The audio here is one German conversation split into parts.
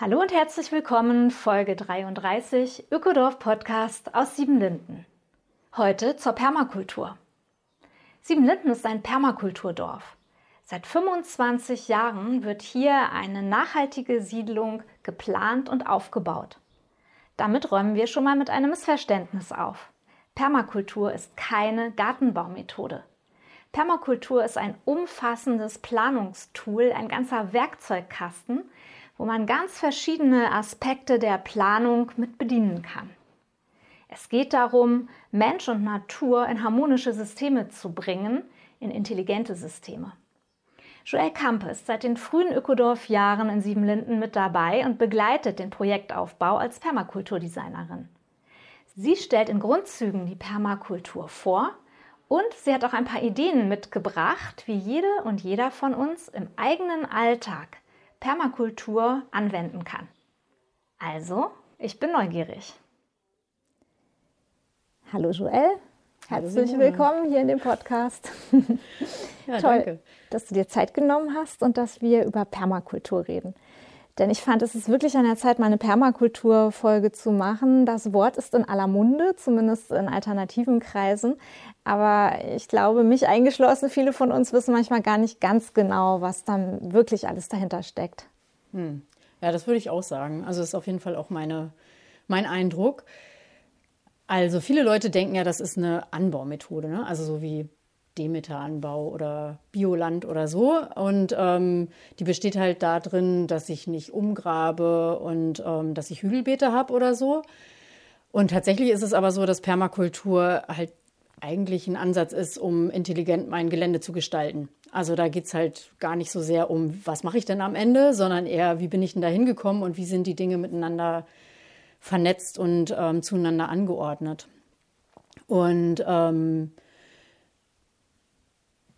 Hallo und herzlich willkommen, Folge 33 Ökodorf Podcast aus Siebenlinden. Heute zur Permakultur. Siebenlinden ist ein Permakulturdorf. Seit 25 Jahren wird hier eine nachhaltige Siedlung geplant und aufgebaut. Damit räumen wir schon mal mit einem Missverständnis auf. Permakultur ist keine Gartenbaumethode. Permakultur ist ein umfassendes Planungstool, ein ganzer Werkzeugkasten, wo man ganz verschiedene Aspekte der Planung mit bedienen kann. Es geht darum, Mensch und Natur in harmonische Systeme zu bringen, in intelligente Systeme. Joelle Kampe ist seit den frühen Ökodorf-Jahren in Siebenlinden mit dabei und begleitet den Projektaufbau als Permakulturdesignerin. Sie stellt in Grundzügen die Permakultur vor und sie hat auch ein paar Ideen mitgebracht, wie jede und jeder von uns im eigenen Alltag Permakultur anwenden kann. Also, ich bin neugierig. Hallo Joel, herzlich Hallo. willkommen hier in dem Podcast. Ja, Toll, danke. dass du dir Zeit genommen hast und dass wir über Permakultur reden. Denn ich fand, es ist wirklich an der Zeit, mal eine Permakultur-Folge zu machen. Das Wort ist in aller Munde, zumindest in alternativen Kreisen. Aber ich glaube, mich eingeschlossen, viele von uns wissen manchmal gar nicht ganz genau, was dann wirklich alles dahinter steckt. Hm. Ja, das würde ich auch sagen. Also das ist auf jeden Fall auch meine, mein Eindruck. Also viele Leute denken ja, das ist eine Anbaumethode, ne? also so wie Demeteranbau oder Bioland oder so. Und ähm, die besteht halt darin, dass ich nicht umgrabe und ähm, dass ich Hügelbeete habe oder so. Und tatsächlich ist es aber so, dass Permakultur halt eigentlich ein Ansatz ist, um intelligent mein Gelände zu gestalten. Also da geht es halt gar nicht so sehr um, was mache ich denn am Ende, sondern eher, wie bin ich denn da hingekommen und wie sind die Dinge miteinander vernetzt und ähm, zueinander angeordnet. Und ähm,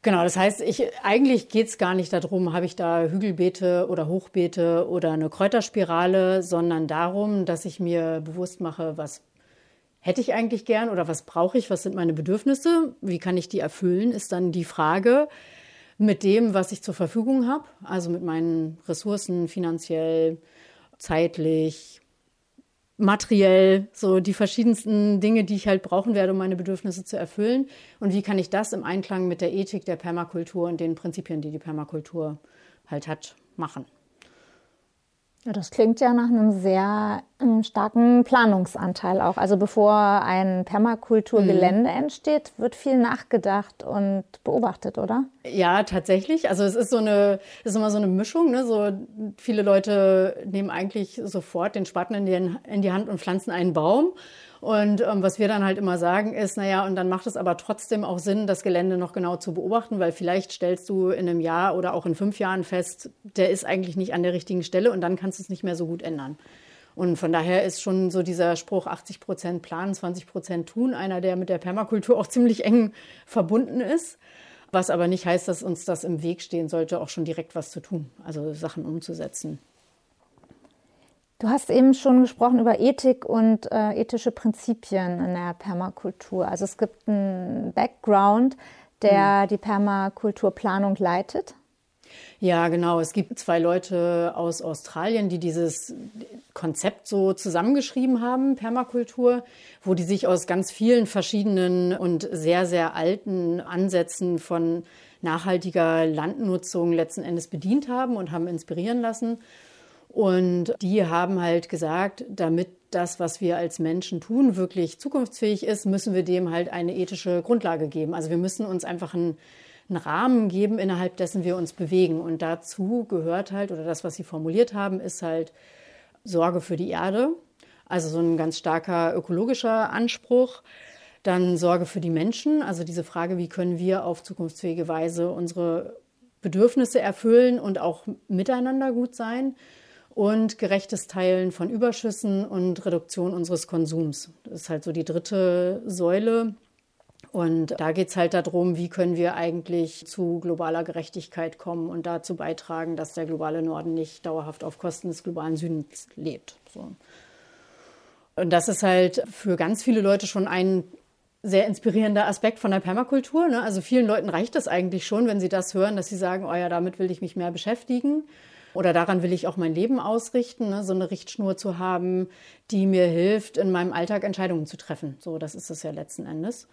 Genau, das heißt, ich, eigentlich geht es gar nicht darum, habe ich da Hügelbeete oder Hochbeete oder eine Kräuterspirale, sondern darum, dass ich mir bewusst mache, was hätte ich eigentlich gern oder was brauche ich, was sind meine Bedürfnisse, wie kann ich die erfüllen, ist dann die Frage mit dem, was ich zur Verfügung habe, also mit meinen Ressourcen finanziell, zeitlich, materiell, so die verschiedensten Dinge, die ich halt brauchen werde, um meine Bedürfnisse zu erfüllen. Und wie kann ich das im Einklang mit der Ethik der Permakultur und den Prinzipien, die die Permakultur halt hat, machen? Ja, das klingt ja nach einem sehr ähm, starken Planungsanteil auch. Also bevor ein Permakulturgelände mhm. entsteht, wird viel nachgedacht und beobachtet, oder? Ja, tatsächlich. Also es ist so eine, ist immer so eine Mischung. Ne? So viele Leute nehmen eigentlich sofort den Spaten in die, in die Hand und pflanzen einen Baum. Und ähm, was wir dann halt immer sagen ist, naja, und dann macht es aber trotzdem auch Sinn, das Gelände noch genau zu beobachten, weil vielleicht stellst du in einem Jahr oder auch in fünf Jahren fest, der ist eigentlich nicht an der richtigen Stelle und dann kannst du es nicht mehr so gut ändern. Und von daher ist schon so dieser Spruch 80 Prozent planen, 20 Prozent tun, einer, der mit der Permakultur auch ziemlich eng verbunden ist. Was aber nicht heißt, dass uns das im Weg stehen sollte, auch schon direkt was zu tun, also Sachen umzusetzen. Du hast eben schon gesprochen über Ethik und äh, ethische Prinzipien in der Permakultur. Also es gibt einen Background, der mhm. die Permakulturplanung leitet. Ja, genau. Es gibt zwei Leute aus Australien, die dieses Konzept so zusammengeschrieben haben, Permakultur, wo die sich aus ganz vielen verschiedenen und sehr, sehr alten Ansätzen von nachhaltiger Landnutzung letzten Endes bedient haben und haben inspirieren lassen. Und die haben halt gesagt, damit das, was wir als Menschen tun, wirklich zukunftsfähig ist, müssen wir dem halt eine ethische Grundlage geben. Also wir müssen uns einfach einen, einen Rahmen geben, innerhalb dessen wir uns bewegen. Und dazu gehört halt, oder das, was sie formuliert haben, ist halt Sorge für die Erde. Also so ein ganz starker ökologischer Anspruch. Dann Sorge für die Menschen, also diese Frage, wie können wir auf zukunftsfähige Weise unsere Bedürfnisse erfüllen und auch miteinander gut sein. Und gerechtes Teilen von Überschüssen und Reduktion unseres Konsums. Das ist halt so die dritte Säule. Und da geht es halt darum, wie können wir eigentlich zu globaler Gerechtigkeit kommen und dazu beitragen, dass der globale Norden nicht dauerhaft auf Kosten des globalen Südens lebt. So. Und das ist halt für ganz viele Leute schon ein sehr inspirierender Aspekt von der Permakultur. Ne? Also vielen Leuten reicht das eigentlich schon, wenn sie das hören, dass sie sagen, oh ja, damit will ich mich mehr beschäftigen. Oder daran will ich auch mein Leben ausrichten, ne? so eine Richtschnur zu haben, die mir hilft, in meinem Alltag Entscheidungen zu treffen. So, das ist es ja letzten Endes.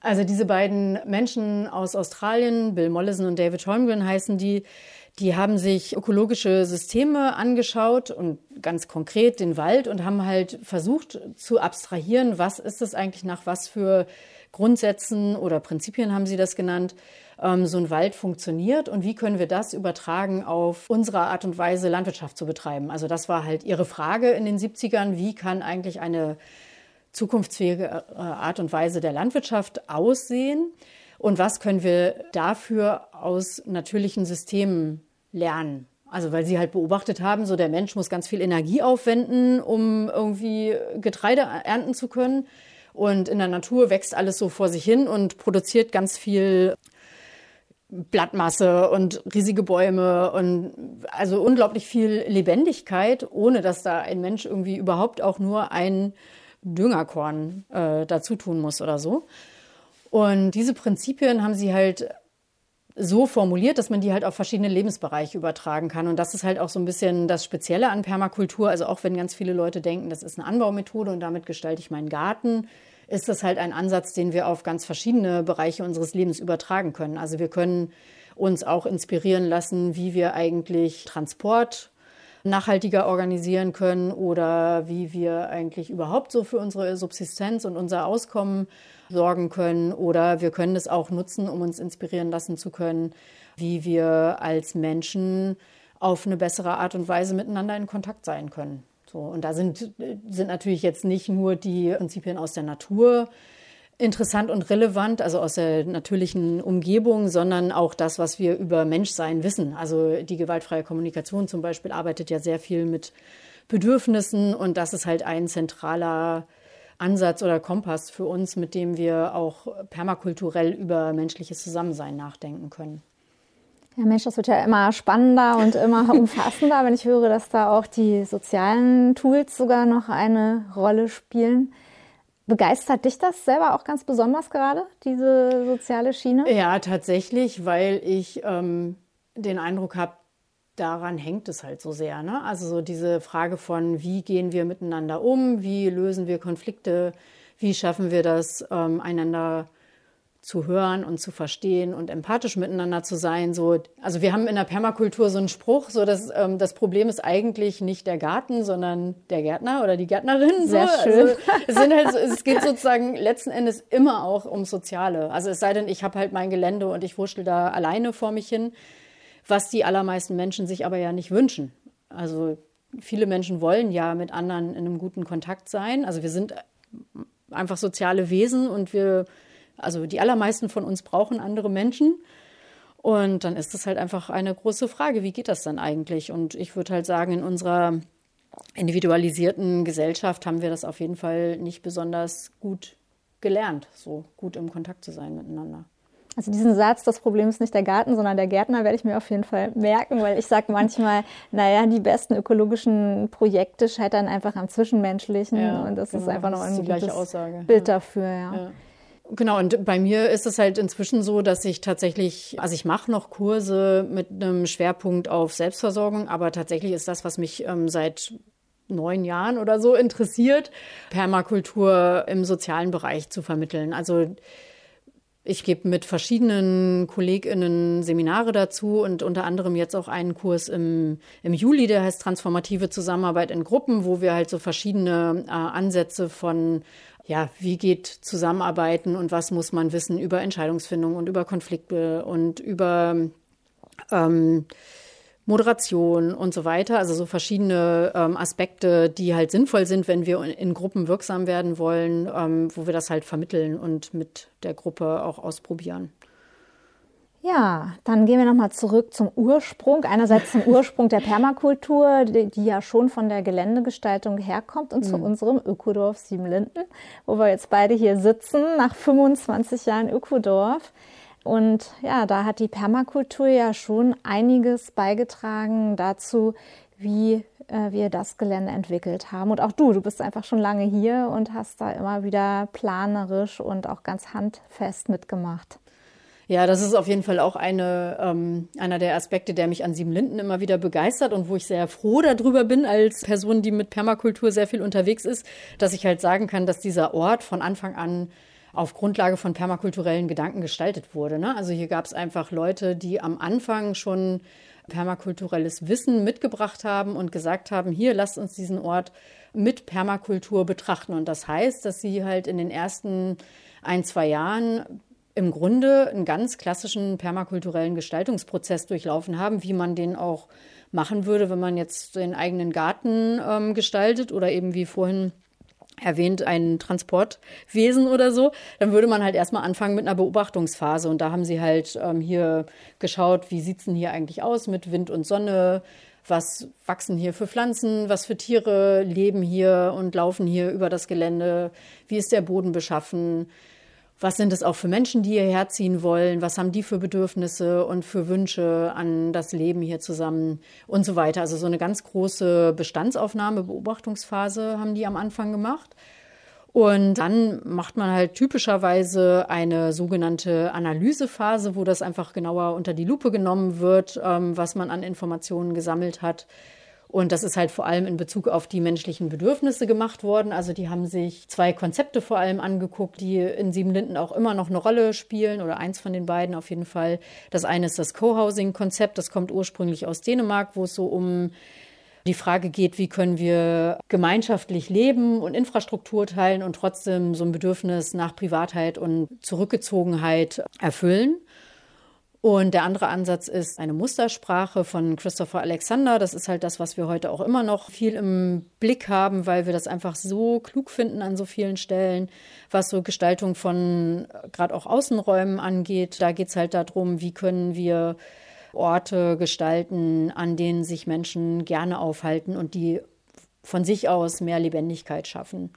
Also diese beiden Menschen aus Australien, Bill Mollison und David Holmgren heißen die, die haben sich ökologische Systeme angeschaut und ganz konkret den Wald und haben halt versucht zu abstrahieren, was ist es eigentlich nach was für Grundsätzen oder Prinzipien haben sie das genannt, ähm, so ein Wald funktioniert und wie können wir das übertragen auf unsere Art und Weise, Landwirtschaft zu betreiben. Also das war halt ihre Frage in den 70ern, wie kann eigentlich eine zukunftsfähige äh, Art und Weise der Landwirtschaft aussehen und was können wir dafür aus natürlichen Systemen lernen. Also weil sie halt beobachtet haben, so der Mensch muss ganz viel Energie aufwenden, um irgendwie Getreide ernten zu können. Und in der Natur wächst alles so vor sich hin und produziert ganz viel Blattmasse und riesige Bäume und also unglaublich viel Lebendigkeit, ohne dass da ein Mensch irgendwie überhaupt auch nur ein Düngerkorn äh, dazu tun muss oder so. Und diese Prinzipien haben sie halt so formuliert, dass man die halt auf verschiedene Lebensbereiche übertragen kann. Und das ist halt auch so ein bisschen das Spezielle an Permakultur. Also auch wenn ganz viele Leute denken, das ist eine Anbaumethode und damit gestalte ich meinen Garten, ist das halt ein Ansatz, den wir auf ganz verschiedene Bereiche unseres Lebens übertragen können. Also wir können uns auch inspirieren lassen, wie wir eigentlich Transport nachhaltiger organisieren können oder wie wir eigentlich überhaupt so für unsere Subsistenz und unser Auskommen sorgen können. Oder wir können es auch nutzen, um uns inspirieren lassen zu können, wie wir als Menschen auf eine bessere Art und Weise miteinander in Kontakt sein können. So, und da sind, sind natürlich jetzt nicht nur die Prinzipien aus der Natur interessant und relevant, also aus der natürlichen Umgebung, sondern auch das, was wir über Menschsein wissen. Also die gewaltfreie Kommunikation zum Beispiel arbeitet ja sehr viel mit Bedürfnissen und das ist halt ein zentraler Ansatz oder Kompass für uns, mit dem wir auch permakulturell über menschliches Zusammensein nachdenken können. Ja, Mensch, das wird ja immer spannender und immer umfassender, wenn ich höre, dass da auch die sozialen Tools sogar noch eine Rolle spielen. Begeistert dich das selber auch ganz besonders gerade, diese soziale Schiene? Ja, tatsächlich, weil ich ähm, den Eindruck habe, daran hängt es halt so sehr. Ne? Also so diese Frage von, wie gehen wir miteinander um, wie lösen wir Konflikte, wie schaffen wir das, ähm, einander zu hören und zu verstehen und empathisch miteinander zu sein. So, also wir haben in der Permakultur so einen Spruch, so dass ähm, das Problem ist eigentlich nicht der Garten, sondern der Gärtner oder die Gärtnerin. Sehr so. schön. Also, es, sind halt so, es geht sozusagen letzten Endes immer auch ums Soziale. Also es sei denn, ich habe halt mein Gelände und ich wurschtel da alleine vor mich hin, was die allermeisten Menschen sich aber ja nicht wünschen. Also viele Menschen wollen ja mit anderen in einem guten Kontakt sein. Also wir sind einfach soziale Wesen und wir also die allermeisten von uns brauchen andere Menschen. Und dann ist das halt einfach eine große Frage, wie geht das dann eigentlich? Und ich würde halt sagen, in unserer individualisierten Gesellschaft haben wir das auf jeden Fall nicht besonders gut gelernt, so gut im Kontakt zu sein miteinander. Also diesen Satz, das Problem ist nicht der Garten, sondern der Gärtner, werde ich mir auf jeden Fall merken, weil ich sage manchmal, naja, die besten ökologischen Projekte scheitern einfach am Zwischenmenschlichen ja, und das genau, ist einfach noch ein gutes Aussage. Bild dafür. Ja. ja. Genau, und bei mir ist es halt inzwischen so, dass ich tatsächlich, also ich mache noch Kurse mit einem Schwerpunkt auf Selbstversorgung, aber tatsächlich ist das, was mich ähm, seit neun Jahren oder so interessiert, Permakultur im sozialen Bereich zu vermitteln. Also ich gebe mit verschiedenen KollegInnen Seminare dazu und unter anderem jetzt auch einen Kurs im, im Juli, der heißt Transformative Zusammenarbeit in Gruppen, wo wir halt so verschiedene äh, Ansätze von ja, wie geht Zusammenarbeiten und was muss man wissen über Entscheidungsfindung und über Konflikte und über ähm, Moderation und so weiter. Also so verschiedene ähm, Aspekte, die halt sinnvoll sind, wenn wir in Gruppen wirksam werden wollen, ähm, wo wir das halt vermitteln und mit der Gruppe auch ausprobieren. Ja, dann gehen wir nochmal zurück zum Ursprung. Einerseits zum Ursprung der Permakultur, die, die, ja schon von der Geländegestaltung herkommt und mhm. zu unserem Ökodorf Siebenlinden, wo wir jetzt beide hier sitzen, nach 25 Jahren Ökodorf. Und ja, da hat die Permakultur ja schon einiges beigetragen dazu, wie äh, wir das Gelände entwickelt haben. Und auch du, du bist einfach schon lange hier und hast da immer wieder planerisch und auch ganz handfest mitgemacht. Ja, das ist auf jeden Fall auch eine, ähm, einer der Aspekte, der mich an Siebenlinden immer wieder begeistert und wo ich sehr froh darüber bin, als Person, die mit Permakultur sehr viel unterwegs ist, dass ich halt sagen kann, dass dieser Ort von Anfang an auf Grundlage von permakulturellen Gedanken gestaltet wurde. Ne? Also hier gab es einfach Leute, die am Anfang schon permakulturelles Wissen mitgebracht haben und gesagt haben, hier lasst uns diesen Ort mit Permakultur betrachten. Und das heißt, dass sie halt in den ersten ein, zwei Jahren im Grunde einen ganz klassischen permakulturellen Gestaltungsprozess durchlaufen haben, wie man den auch machen würde, wenn man jetzt den eigenen Garten ähm, gestaltet oder eben wie vorhin erwähnt ein Transportwesen oder so, dann würde man halt erstmal anfangen mit einer Beobachtungsphase. Und da haben sie halt ähm, hier geschaut, wie sieht es denn hier eigentlich aus mit Wind und Sonne, was wachsen hier für Pflanzen, was für Tiere leben hier und laufen hier über das Gelände, wie ist der Boden beschaffen, was sind es auch für Menschen, die hierher ziehen wollen, was haben die für Bedürfnisse und für Wünsche an das Leben hier zusammen und so weiter. Also so eine ganz große Bestandsaufnahme, Beobachtungsphase haben die am Anfang gemacht. Und dann macht man halt typischerweise eine sogenannte Analysephase, wo das einfach genauer unter die Lupe genommen wird, ähm, was man an Informationen gesammelt hat und das ist halt vor allem in Bezug auf die menschlichen Bedürfnisse gemacht worden. Also die haben sich zwei Konzepte vor allem angeguckt, die in Siebenlinden auch immer noch eine Rolle spielen oder eins von den beiden auf jeden Fall. Das eine ist das Co-Housing-Konzept, das kommt ursprünglich aus Dänemark, wo es so um die Frage geht, wie können wir gemeinschaftlich leben und Infrastruktur teilen und trotzdem so ein Bedürfnis nach Privatheit und Zurückgezogenheit erfüllen. Und der andere Ansatz ist eine Mustersprache von Christopher Alexander. Das ist halt das, was wir heute auch immer noch viel im Blick haben, weil wir das einfach so klug finden an so vielen Stellen, was so Gestaltung von gerade auch Außenräumen angeht. Da geht es halt darum, wie können wir Orte gestalten, an denen sich Menschen gerne aufhalten und die von sich aus mehr Lebendigkeit schaffen.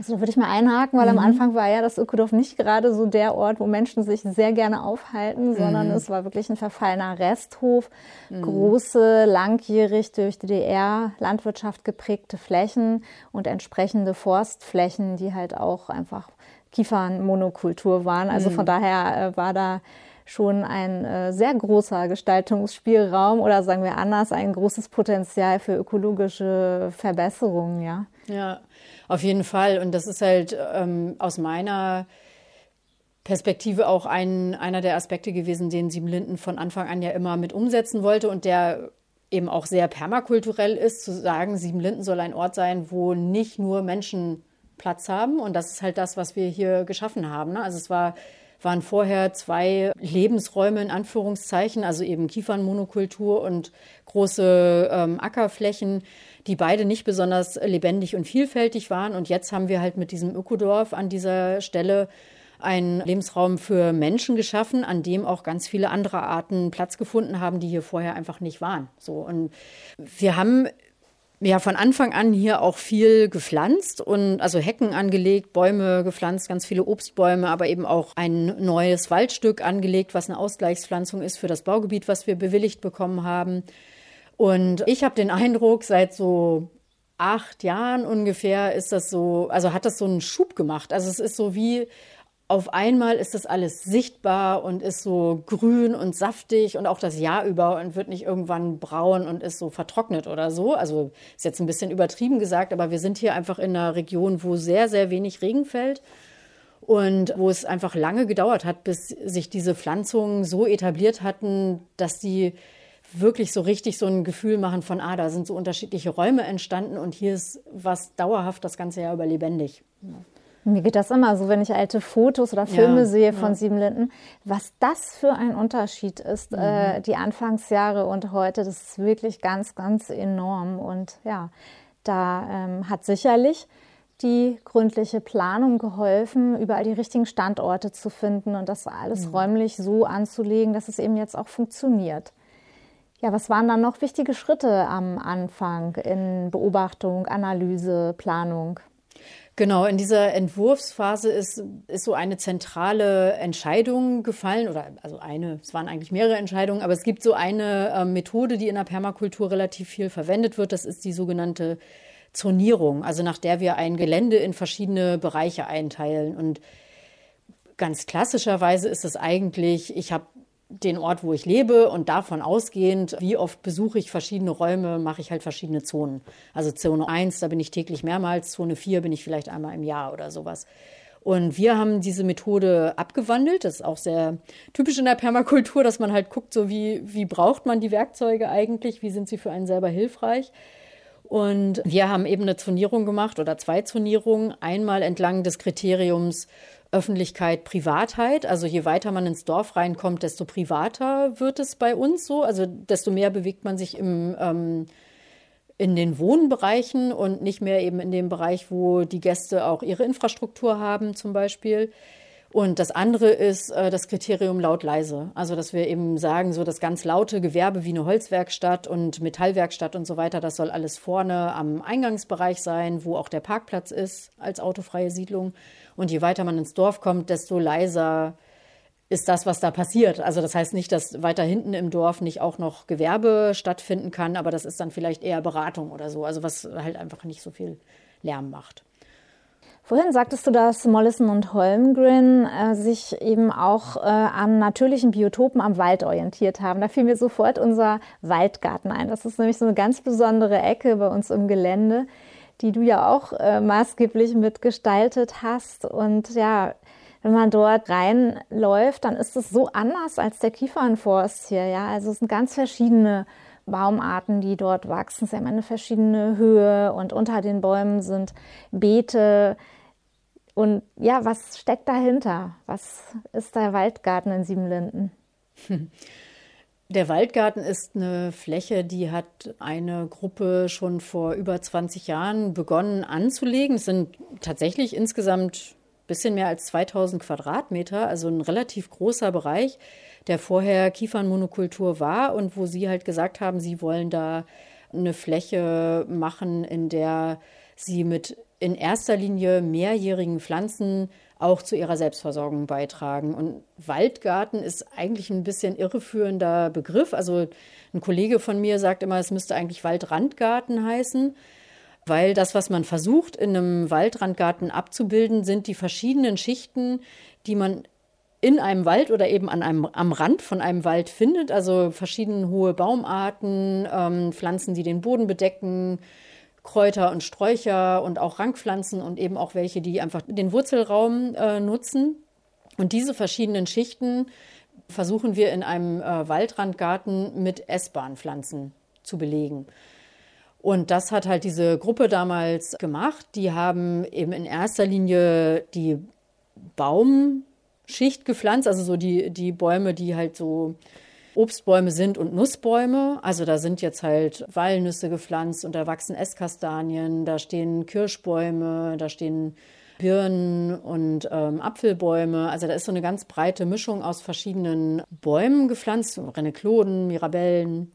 Also da würde ich mal einhaken, weil mhm. am Anfang war ja das Ökodorf nicht gerade so der Ort, wo Menschen sich sehr gerne aufhalten, sondern mhm. es war wirklich ein verfallener Resthof, mhm. große, langjährig durch DDR-Landwirtschaft geprägte Flächen und entsprechende Forstflächen, die halt auch einfach Kiefernmonokultur waren. Also von mhm. daher äh, war da schon ein äh, sehr großer Gestaltungsspielraum oder sagen wir anders, ein großes Potenzial für ökologische Verbesserungen, ja. Ja, auf jeden Fall. Und das ist halt ähm, aus meiner Perspektive auch ein, einer der Aspekte gewesen, den Siebenlinden von Anfang an ja immer mit umsetzen wollte und der eben auch sehr permakulturell ist, zu sagen, Siebenlinden soll ein Ort sein, wo nicht nur Menschen Platz haben. Und das ist halt das, was wir hier geschaffen haben. Ne? Also es war waren vorher zwei Lebensräume in Anführungszeichen, also eben Kiefernmonokultur und große ähm, Ackerflächen, die beide nicht besonders lebendig und vielfältig waren. Und jetzt haben wir halt mit diesem Ökodorf an dieser Stelle einen Lebensraum für Menschen geschaffen, an dem auch ganz viele andere Arten Platz gefunden haben, die hier vorher einfach nicht waren. So und wir haben ja von Anfang an hier auch viel gepflanzt und also Hecken angelegt, Bäume gepflanzt, ganz viele Obstbäume, aber eben auch ein neues Waldstück angelegt, was eine Ausgleichspflanzung ist für das Baugebiet, was wir bewilligt bekommen haben. Und ich habe den Eindruck, seit so acht Jahren ungefähr ist das so, also hat das so einen Schub gemacht. Also es ist so wie auf einmal ist das alles sichtbar und ist so grün und saftig und auch das Jahr über und wird nicht irgendwann braun und ist so vertrocknet oder so. Also ist jetzt ein bisschen übertrieben gesagt, aber wir sind hier einfach in einer Region, wo sehr, sehr wenig Regen fällt und wo es einfach lange gedauert hat, bis sich diese Pflanzungen so etabliert hatten, dass die wirklich so richtig so ein Gefühl machen von, ah, da sind so unterschiedliche Räume entstanden und hier ist was dauerhaft das ganze Jahr über lebendig. Mir geht das immer so, wenn ich alte Fotos oder Filme ja, sehe von ja. Siebenlinden, was das für ein Unterschied ist, mhm. äh, die Anfangsjahre und heute, das ist wirklich ganz, ganz enorm. Und ja, da ähm, hat sicherlich die gründliche Planung geholfen, überall die richtigen Standorte zu finden und das alles mhm. räumlich so anzulegen, dass es eben jetzt auch funktioniert. Ja, was waren dann noch wichtige Schritte am Anfang in Beobachtung, Analyse, Planung? Genau, in dieser Entwurfsphase ist, ist so eine zentrale Entscheidung gefallen, oder also eine, es waren eigentlich mehrere Entscheidungen, aber es gibt so eine äh, Methode, die in der Permakultur relativ viel verwendet wird, das ist die sogenannte Zonierung, also nach der wir ein Gelände in verschiedene Bereiche einteilen. Und ganz klassischerweise ist es eigentlich, ich habe den Ort, wo ich lebe und davon ausgehend, wie oft besuche ich verschiedene Räume, mache ich halt verschiedene Zonen. Also Zone 1, da bin ich täglich mehrmals, Zone 4 bin ich vielleicht einmal im Jahr oder sowas. Und wir haben diese Methode abgewandelt. Das ist auch sehr typisch in der Permakultur, dass man halt guckt, so wie, wie braucht man die Werkzeuge eigentlich, wie sind sie für einen selber hilfreich. Und wir haben eben eine Zonierung gemacht oder zwei Zonierungen. Einmal entlang des Kriteriums Öffentlichkeit, Privatheit. Also je weiter man ins Dorf reinkommt, desto privater wird es bei uns so. Also desto mehr bewegt man sich im, ähm, in den Wohnbereichen und nicht mehr eben in dem Bereich, wo die Gäste auch ihre Infrastruktur haben zum Beispiel. Und das andere ist äh, das Kriterium laut-leise. Also, dass wir eben sagen, so das ganz laute Gewerbe wie eine Holzwerkstatt und Metallwerkstatt und so weiter, das soll alles vorne am Eingangsbereich sein, wo auch der Parkplatz ist als autofreie Siedlung. Und je weiter man ins Dorf kommt, desto leiser ist das, was da passiert. Also das heißt nicht, dass weiter hinten im Dorf nicht auch noch Gewerbe stattfinden kann, aber das ist dann vielleicht eher Beratung oder so. Also was halt einfach nicht so viel Lärm macht. Vorhin sagtest du, dass Mollison und Holmgren äh, sich eben auch äh, an natürlichen Biotopen am Wald orientiert haben. Da fiel mir sofort unser Waldgarten ein. Das ist nämlich so eine ganz besondere Ecke bei uns im Gelände, die du ja auch äh, maßgeblich mitgestaltet hast. Und ja, wenn man dort reinläuft, dann ist es so anders als der Kiefernforst hier. Ja, also es sind ganz verschiedene Baumarten, die dort wachsen. Sie haben eine verschiedene Höhe und unter den Bäumen sind Beete, und ja, was steckt dahinter? Was ist der Waldgarten in Siebenlinden? Der Waldgarten ist eine Fläche, die hat eine Gruppe schon vor über 20 Jahren begonnen anzulegen. Es sind tatsächlich insgesamt ein bisschen mehr als 2000 Quadratmeter, also ein relativ großer Bereich, der vorher Kiefernmonokultur war und wo sie halt gesagt haben, sie wollen da eine Fläche machen, in der sie mit in erster Linie mehrjährigen Pflanzen auch zu ihrer Selbstversorgung beitragen. Und Waldgarten ist eigentlich ein bisschen irreführender Begriff. Also ein Kollege von mir sagt immer, es müsste eigentlich Waldrandgarten heißen, weil das, was man versucht in einem Waldrandgarten abzubilden, sind die verschiedenen Schichten, die man in einem Wald oder eben an einem, am Rand von einem Wald findet. Also verschiedene hohe Baumarten, ähm, Pflanzen, die den Boden bedecken, Kräuter und Sträucher und auch Rankpflanzen und eben auch welche, die einfach den Wurzelraum äh, nutzen. Und diese verschiedenen Schichten versuchen wir in einem äh, Waldrandgarten mit essbaren Pflanzen zu belegen. Und das hat halt diese Gruppe damals gemacht. Die haben eben in erster Linie die Baumschicht gepflanzt, also so die, die Bäume, die halt so Obstbäume sind und Nussbäume. Also da sind jetzt halt Walnüsse gepflanzt und da wachsen Esskastanien, da stehen Kirschbäume, da stehen Birnen und ähm, Apfelbäume. Also da ist so eine ganz breite Mischung aus verschiedenen Bäumen gepflanzt, Renekloden, Mirabellen.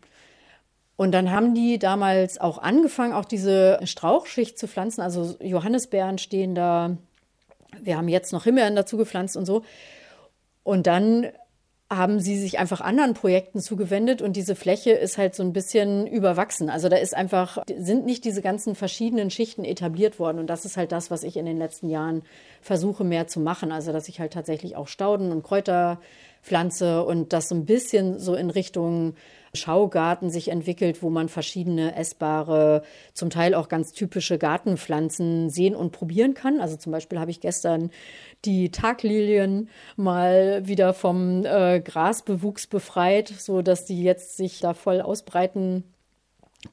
Und dann haben die damals auch angefangen, auch diese Strauchschicht zu pflanzen. Also Johannisbeeren stehen da. Wir haben jetzt noch Himbeeren dazu gepflanzt und so. Und dann haben sie sich einfach anderen Projekten zugewendet und diese Fläche ist halt so ein bisschen überwachsen. Also da ist einfach, sind nicht diese ganzen verschiedenen Schichten etabliert worden und das ist halt das, was ich in den letzten Jahren versuche mehr zu machen. Also dass ich halt tatsächlich auch Stauden und Kräuter pflanze und das so ein bisschen so in Richtung Schaugarten sich entwickelt, wo man verschiedene essbare, zum Teil auch ganz typische Gartenpflanzen sehen und probieren kann. Also zum Beispiel habe ich gestern die Taglilien mal wieder vom äh, Grasbewuchs befreit, so dass die jetzt sich da voll ausbreiten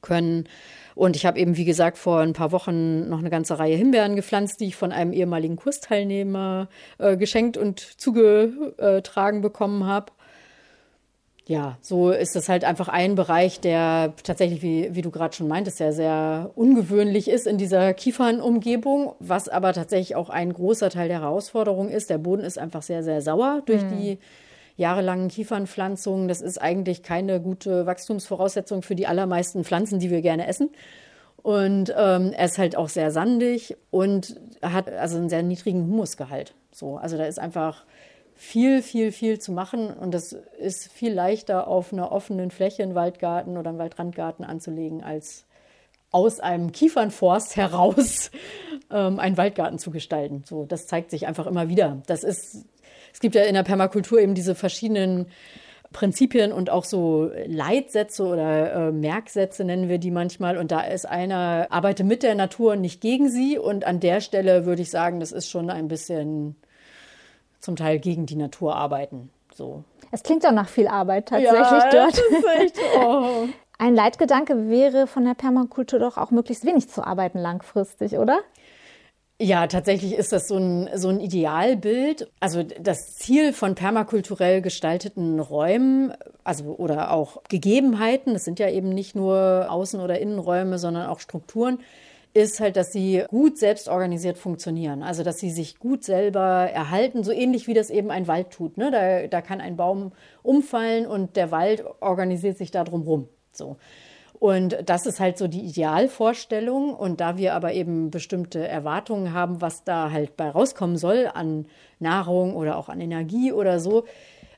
können. Und ich habe eben, wie gesagt, vor ein paar Wochen noch eine ganze Reihe Himbeeren gepflanzt, die ich von einem ehemaligen Kursteilnehmer äh, geschenkt und zugetragen bekommen habe. Ja, so ist es halt einfach ein Bereich, der tatsächlich, wie, wie du gerade schon meintest, ja sehr ungewöhnlich ist in dieser Kiefernumgebung, was aber tatsächlich auch ein großer Teil der Herausforderung ist. Der Boden ist einfach sehr, sehr sauer durch mhm. die jahrelangen Kiefernpflanzungen. Das ist eigentlich keine gute Wachstumsvoraussetzung für die allermeisten Pflanzen, die wir gerne essen. Und ähm, er ist halt auch sehr sandig und hat also einen sehr niedrigen Humusgehalt. So, also da ist einfach viel, viel, viel zu machen und das ist viel leichter auf einer offenen Fläche, einen Waldgarten oder einen Waldrandgarten anzulegen, als aus einem Kiefernforst heraus ähm, einen Waldgarten zu gestalten. So, das zeigt sich einfach immer wieder. Das ist es gibt ja in der Permakultur eben diese verschiedenen Prinzipien und auch so Leitsätze oder äh, Merksätze nennen wir die manchmal. Und da ist einer, arbeite mit der Natur, nicht gegen sie. Und an der Stelle würde ich sagen, das ist schon ein bisschen zum Teil gegen die Natur arbeiten. So. Es klingt doch nach viel Arbeit tatsächlich ja, dort. Echt, oh. Ein Leitgedanke wäre von der Permakultur doch auch möglichst wenig zu arbeiten langfristig, oder? Ja, tatsächlich ist das so ein, so ein Idealbild. Also das Ziel von permakulturell gestalteten Räumen, also oder auch Gegebenheiten, das sind ja eben nicht nur Außen- oder Innenräume, sondern auch Strukturen, ist halt, dass sie gut selbst organisiert funktionieren. Also dass sie sich gut selber erhalten, so ähnlich wie das eben ein Wald tut. Ne? Da, da kann ein Baum umfallen und der Wald organisiert sich da drumherum. So. Und das ist halt so die Idealvorstellung. Und da wir aber eben bestimmte Erwartungen haben, was da halt bei rauskommen soll an Nahrung oder auch an Energie oder so.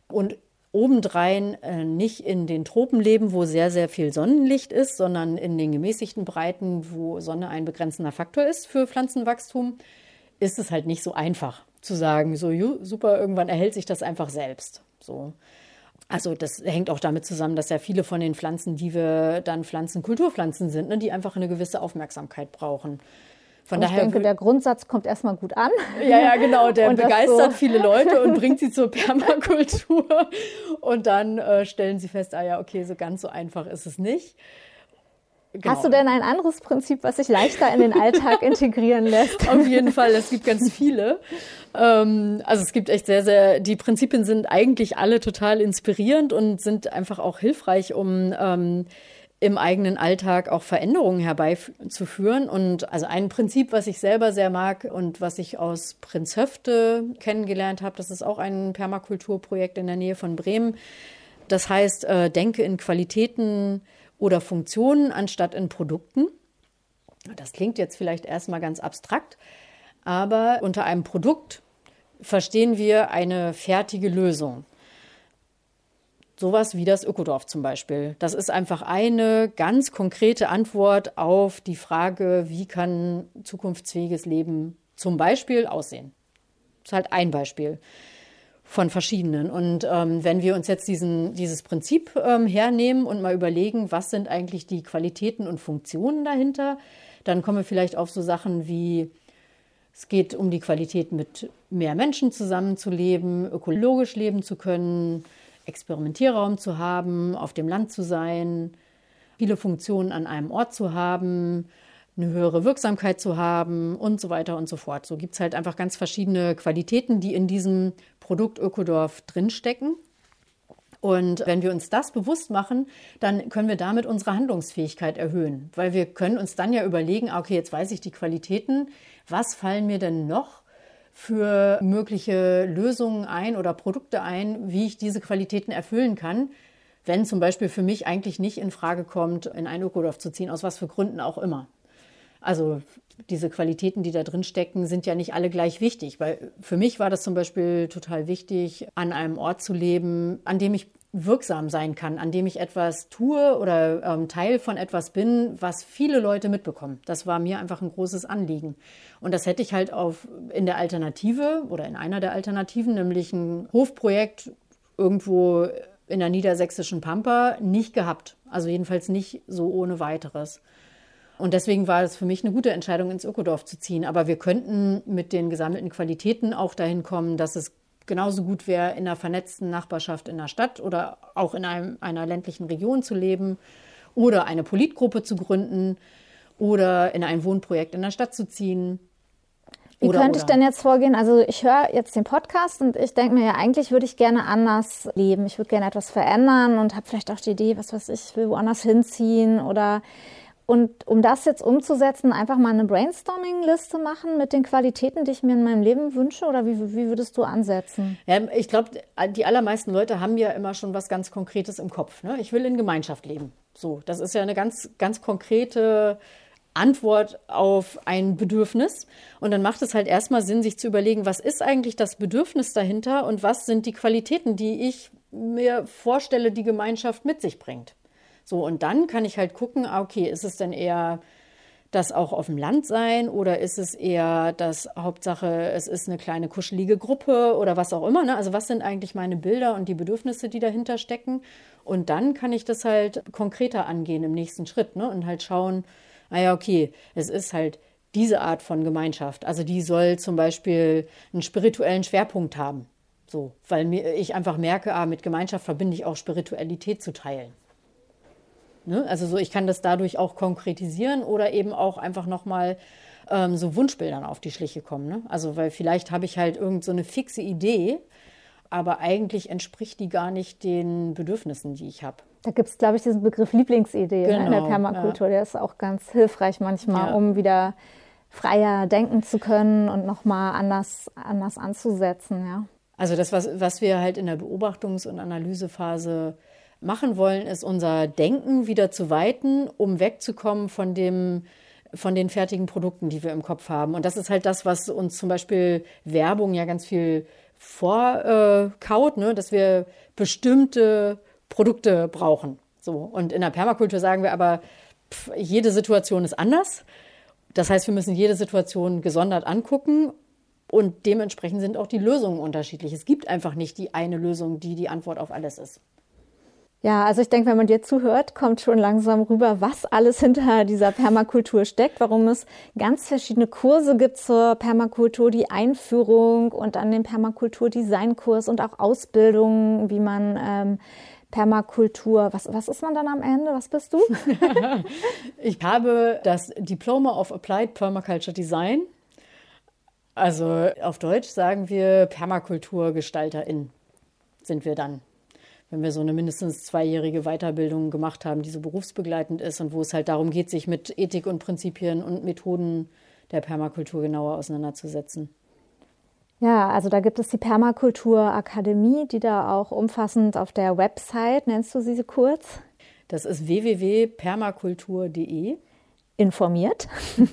Und obendrein äh, nicht in den Tropen leben, wo sehr, sehr viel Sonnenlicht ist, sondern in den gemäßigten Breiten, wo Sonne ein begrenzender Faktor ist für Pflanzenwachstum, ist es halt nicht so einfach zu sagen, so super, irgendwann erhält sich das einfach selbst. So. Also das hängt auch damit zusammen, dass ja viele von den Pflanzen, die wir dann pflanzen, Kulturpflanzen sind, ne, die einfach eine gewisse Aufmerksamkeit brauchen. Von ich daher denke, der Grundsatz kommt erstmal gut an. Ja, ja, genau. Der begeistert so viele Leute und bringt sie zur Permakultur. Und dann äh, stellen sie fest, ah ja, okay, so ganz so einfach ist es nicht. Genau. Hast du denn ein anderes Prinzip, was sich leichter in den Alltag integrieren lässt? Auf jeden Fall, es gibt ganz viele. Ähm, also es gibt echt sehr, sehr, die Prinzipien sind eigentlich alle total inspirierend und sind einfach auch hilfreich, um ähm, im eigenen Alltag auch Veränderungen herbeizuführen. Und also ein Prinzip, was ich selber sehr mag und was ich aus Prinzhöfte kennengelernt habe, das ist auch ein Permakulturprojekt in der Nähe von Bremen. Das heißt, äh, denke in Qualitäten, oder Funktionen anstatt in Produkten. Das klingt jetzt vielleicht erstmal ganz abstrakt, aber unter einem Produkt verstehen wir eine fertige Lösung. Sowas wie das Ökodorf zum Beispiel. Das ist einfach eine ganz konkrete Antwort auf die Frage, wie kann zukunftsfähiges Leben zum Beispiel aussehen. Das ist halt ein Beispiel von verschiedenen. Und ähm, wenn wir uns jetzt diesen, dieses Prinzip ähm, hernehmen und mal überlegen, was sind eigentlich die Qualitäten und Funktionen dahinter, dann kommen wir vielleicht auf so Sachen wie, es geht um die Qualität, mit mehr Menschen zusammenzuleben, ökologisch leben zu können, Experimentierraum zu haben, auf dem Land zu sein, viele Funktionen an einem Ort zu haben, eine höhere Wirksamkeit zu haben und so weiter und so fort. So gibt es halt einfach ganz verschiedene Qualitäten, die in diesem Produkt Ökodorf drinstecken. Und wenn wir uns das bewusst machen, dann können wir damit unsere Handlungsfähigkeit erhöhen, weil wir können uns dann ja überlegen, ah, okay, jetzt weiß ich die Qualitäten, was fallen mir denn noch für mögliche Lösungen ein oder Produkte ein, wie ich diese Qualitäten erfüllen kann, wenn zum Beispiel für mich eigentlich nicht in Frage kommt, in ein Ökodorf zu ziehen, aus was für Gründen auch immer. Also diese Qualitäten, die da drin stecken, sind ja nicht alle gleich wichtig. Weil für mich war das zum Beispiel total wichtig, an einem Ort zu leben, an dem ich wirksam sein kann, an dem ich etwas tue oder ähm, Teil von etwas bin, was viele Leute mitbekommen. Das war mir einfach ein großes Anliegen. Und das hätte ich halt auf, in der Alternative oder in einer der Alternativen, nämlich ein Hofprojekt irgendwo in der niedersächsischen Pampa, nicht gehabt. Also jedenfalls nicht so ohne weiteres. Und deswegen war es für mich eine gute Entscheidung, ins Ökodorf zu ziehen. Aber wir könnten mit den gesammelten Qualitäten auch dahin kommen, dass es genauso gut wäre, in einer vernetzten Nachbarschaft in der Stadt oder auch in einem, einer ländlichen Region zu leben oder eine Politgruppe zu gründen oder in ein Wohnprojekt in der Stadt zu ziehen. Wie Oder, könnte ich oder. denn jetzt vorgehen? Also ich höre jetzt den Podcast und ich denke mir ja, eigentlich würde ich gerne anders leben. Ich würde gerne etwas verändern und habe vielleicht auch die Idee, was weiß ich, ich will woanders hinziehen oder und um das jetzt umzusetzen, einfach mal eine Brainstorming-Liste machen mit den Qualitäten, die ich mir in meinem Leben wünsche? Oder wie, wie würdest du ansetzen? Ja, ich glaube, die allermeisten Leute haben ja immer schon was ganz Konkretes im Kopf. Ne? Ich will in Gemeinschaft leben. So, das ist ja eine ganz, ganz konkrete Antwort auf ein Bedürfnis. Und dann macht es halt erstmal Sinn, sich zu überlegen, was ist eigentlich das Bedürfnis dahinter und was sind die Qualitäten, die ich mir vorstelle, die Gemeinschaft mit sich bringt. So, und dann kann ich halt gucken, ah, okay, ist es denn eher das auch auf dem Land sein oder ist es eher das Hauptsache, es ist eine kleine kuschelige Gruppe oder was auch immer. Ne? Also was sind eigentlich meine Bilder und die Bedürfnisse, die dahinter stecken? Und dann kann ich das halt konkreter angehen im nächsten Schritt ne? und halt schauen, ah ja, okay, es ist halt diese Art von Gemeinschaft. Also die soll zum Beispiel einen spirituellen Schwerpunkt haben. So, weil mir, ich einfach merke, ah, mit Gemeinschaft verbinde ich auch Spiritualität zu teilen. Ne? Also so, ich kann das dadurch auch konkretisieren oder eben auch einfach nochmal ähm, so Wunschbildern auf die Schliche kommen. Ne? Also weil vielleicht habe ich halt irgend so eine fixe Idee, aber eigentlich entspricht die gar nicht den Bedürfnissen, die ich habe. Da gibt es, glaube ich, diesen Begriff Lieblingsidee ne, in der Genau, Permakultur. Der ist auch ganz hilfreich manchmal, Ja. um wieder freier denken zu können und nochmal anders, anders anzusetzen. Ja. Also das, was, was wir halt in der Beobachtungs- und Analysephase machen wollen, ist unser Denken wieder zu weiten, um wegzukommen von dem von den fertigen Produkten, die wir im Kopf haben. Und das ist halt das, was uns zum Beispiel Werbung ja ganz viel vorkaut, ne? dass wir bestimmte Produkte brauchen. So. Und in der Permakultur sagen wir aber, pff, jede Situation ist anders. Das heißt, wir müssen jede Situation gesondert angucken und dementsprechend sind auch die Lösungen unterschiedlich. Es gibt einfach nicht die eine Lösung, die die Antwort auf alles ist. Ja, also ich denke, wenn man dir zuhört, kommt schon langsam rüber, was alles hinter dieser Permakultur steckt, warum es ganz verschiedene Kurse gibt zur Permakultur, die Einführung und dann den Permakultur-Designkurs und auch Ausbildung, wie man ähm, Permakultur, was, was ist man dann am Ende? Was bist du? Ich habe das Diploma of Applied Permaculture Design. Also auf Deutsch sagen wir Permakulturgestalterin sind wir dann. Wenn wir so eine mindestens zweijährige Weiterbildung gemacht haben, die so berufsbegleitend ist und wo es halt darum geht, sich mit Ethik und Prinzipien und Methoden der Permakultur genauer auseinanderzusetzen. Ja, also da gibt es die Permakultur-Akademie, die da auch umfassend auf der Website, nennst du sie kurz, Das ist www.permakultur.de. informiert.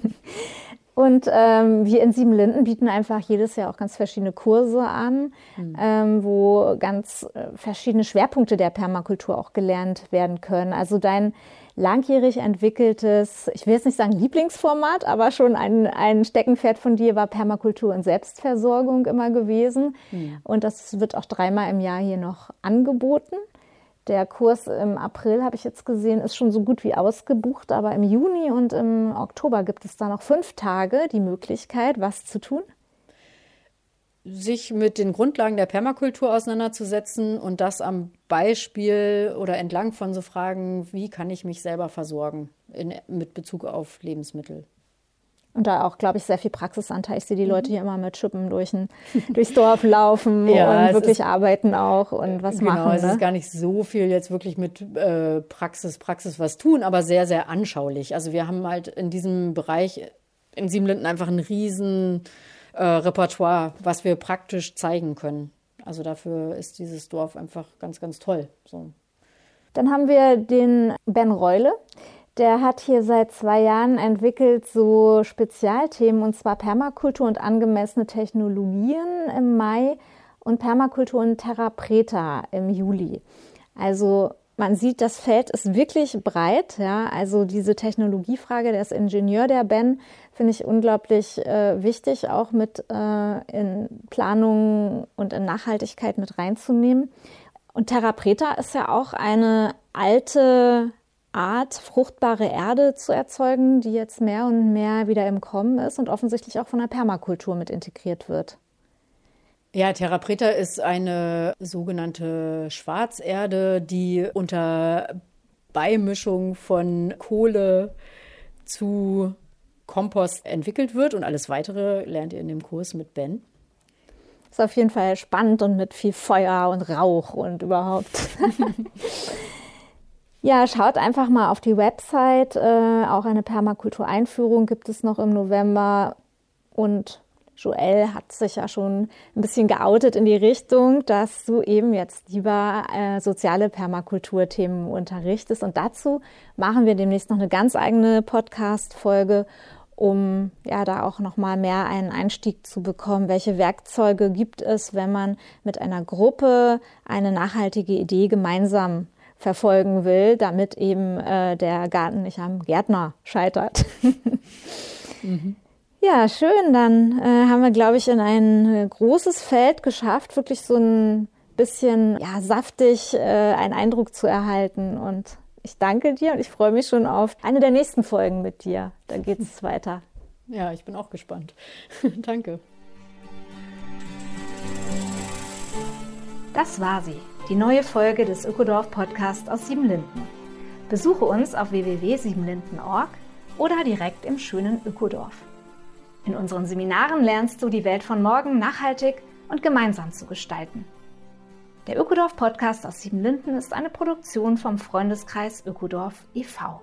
Und ähm, wir in Siebenlinden bieten einfach jedes Jahr auch ganz verschiedene Kurse an, ähm, wo ganz äh, verschiedene Schwerpunkte der Permakultur auch gelernt werden können. Also dein langjährig entwickeltes, ich will jetzt nicht sagen Lieblingsformat, aber schon ein, ein Steckenpferd von dir war Permakultur und Selbstversorgung immer gewesen. Und das wird auch dreimal im Jahr hier noch angeboten. Der Kurs im April, habe ich jetzt gesehen, ist schon so gut wie ausgebucht, aber im Juni und im Oktober gibt es da noch fünf Tage die Möglichkeit, was zu tun. sich mit den Grundlagen der Permakultur auseinanderzusetzen und das am Beispiel oder entlang von so Fragen, wie kann ich mich selber versorgen in, mit Bezug auf Lebensmittel. Und da auch, glaube ich, sehr viel Praxisanteil. Ich sehe die Leute hier immer mit Schippen durch ein, durchs Dorf laufen Ja, und wirklich ist- arbeiten auch und was genau, machen. es Ne? ist gar nicht so viel jetzt wirklich mit äh, Praxis, Praxis was tun, aber sehr, sehr anschaulich. Also wir haben halt in diesem Bereich in Siebenlinden einfach ein riesen äh, Repertoire, was wir praktisch zeigen können. Also dafür ist dieses Dorf einfach ganz, ganz toll. So. Dann haben wir den Ben Reule. Der hat hier seit zwei Jahren entwickelt so Spezialthemen und zwar Permakultur und angemessene Technologien im Mai und Permakultur und Terra Preta im Juli. Also man sieht, das Feld ist wirklich breit. Ja? Also diese Technologiefrage, der ist Ingenieur, der Ben, finde ich unglaublich äh, wichtig, auch mit äh, in Planung und in Nachhaltigkeit mit reinzunehmen. Und Terra Preta ist ja auch eine alte Art, fruchtbare Erde zu erzeugen, die jetzt mehr und mehr wieder im Kommen ist und offensichtlich auch von der Permakultur mit integriert wird. Ja, Terra Preta ist eine sogenannte Schwarzerde, die unter Beimischung von Kohle zu Kompost entwickelt wird und alles weitere lernt ihr in dem Kurs mit Ben. Ist auf jeden Fall spannend und mit viel Feuer und Rauch und überhaupt. ja, schaut einfach mal auf die Website. Äh, auch eine Permakultureinführung gibt es noch im November. Und Joel hat sich ja schon ein bisschen geoutet in die Richtung, dass du eben jetzt lieber äh, soziale Permakulturthemen unterrichtest. Und dazu machen wir demnächst noch eine ganz eigene Podcast-Folge um ja da auch noch mal mehr einen Einstieg zu bekommen. Welche Werkzeuge gibt es, wenn man mit einer Gruppe eine nachhaltige Idee gemeinsam verfolgen will, damit eben äh, der Garten nicht am Gärtner scheitert? mhm. Ja, schön. Dann äh, haben wir, glaube ich, in ein äh, großes Feld geschafft, wirklich so ein bisschen ja, saftig äh, einen Eindruck zu erhalten und ich danke dir und ich freue mich schon auf eine der nächsten Folgen mit dir. Da geht es weiter. Ja, ich bin auch gespannt. danke. Das war sie, die neue Folge des Ökodorf Podcasts aus Siebenlinden. Besuche uns auf www.siebenlinden.org oder direkt im schönen Ökodorf. In unseren Seminaren lernst du die Welt von morgen nachhaltig und gemeinsam zu gestalten. Der Ökodorf Podcast aus Siebenlinden ist eine Produktion vom Freundeskreis Ökodorf e.V.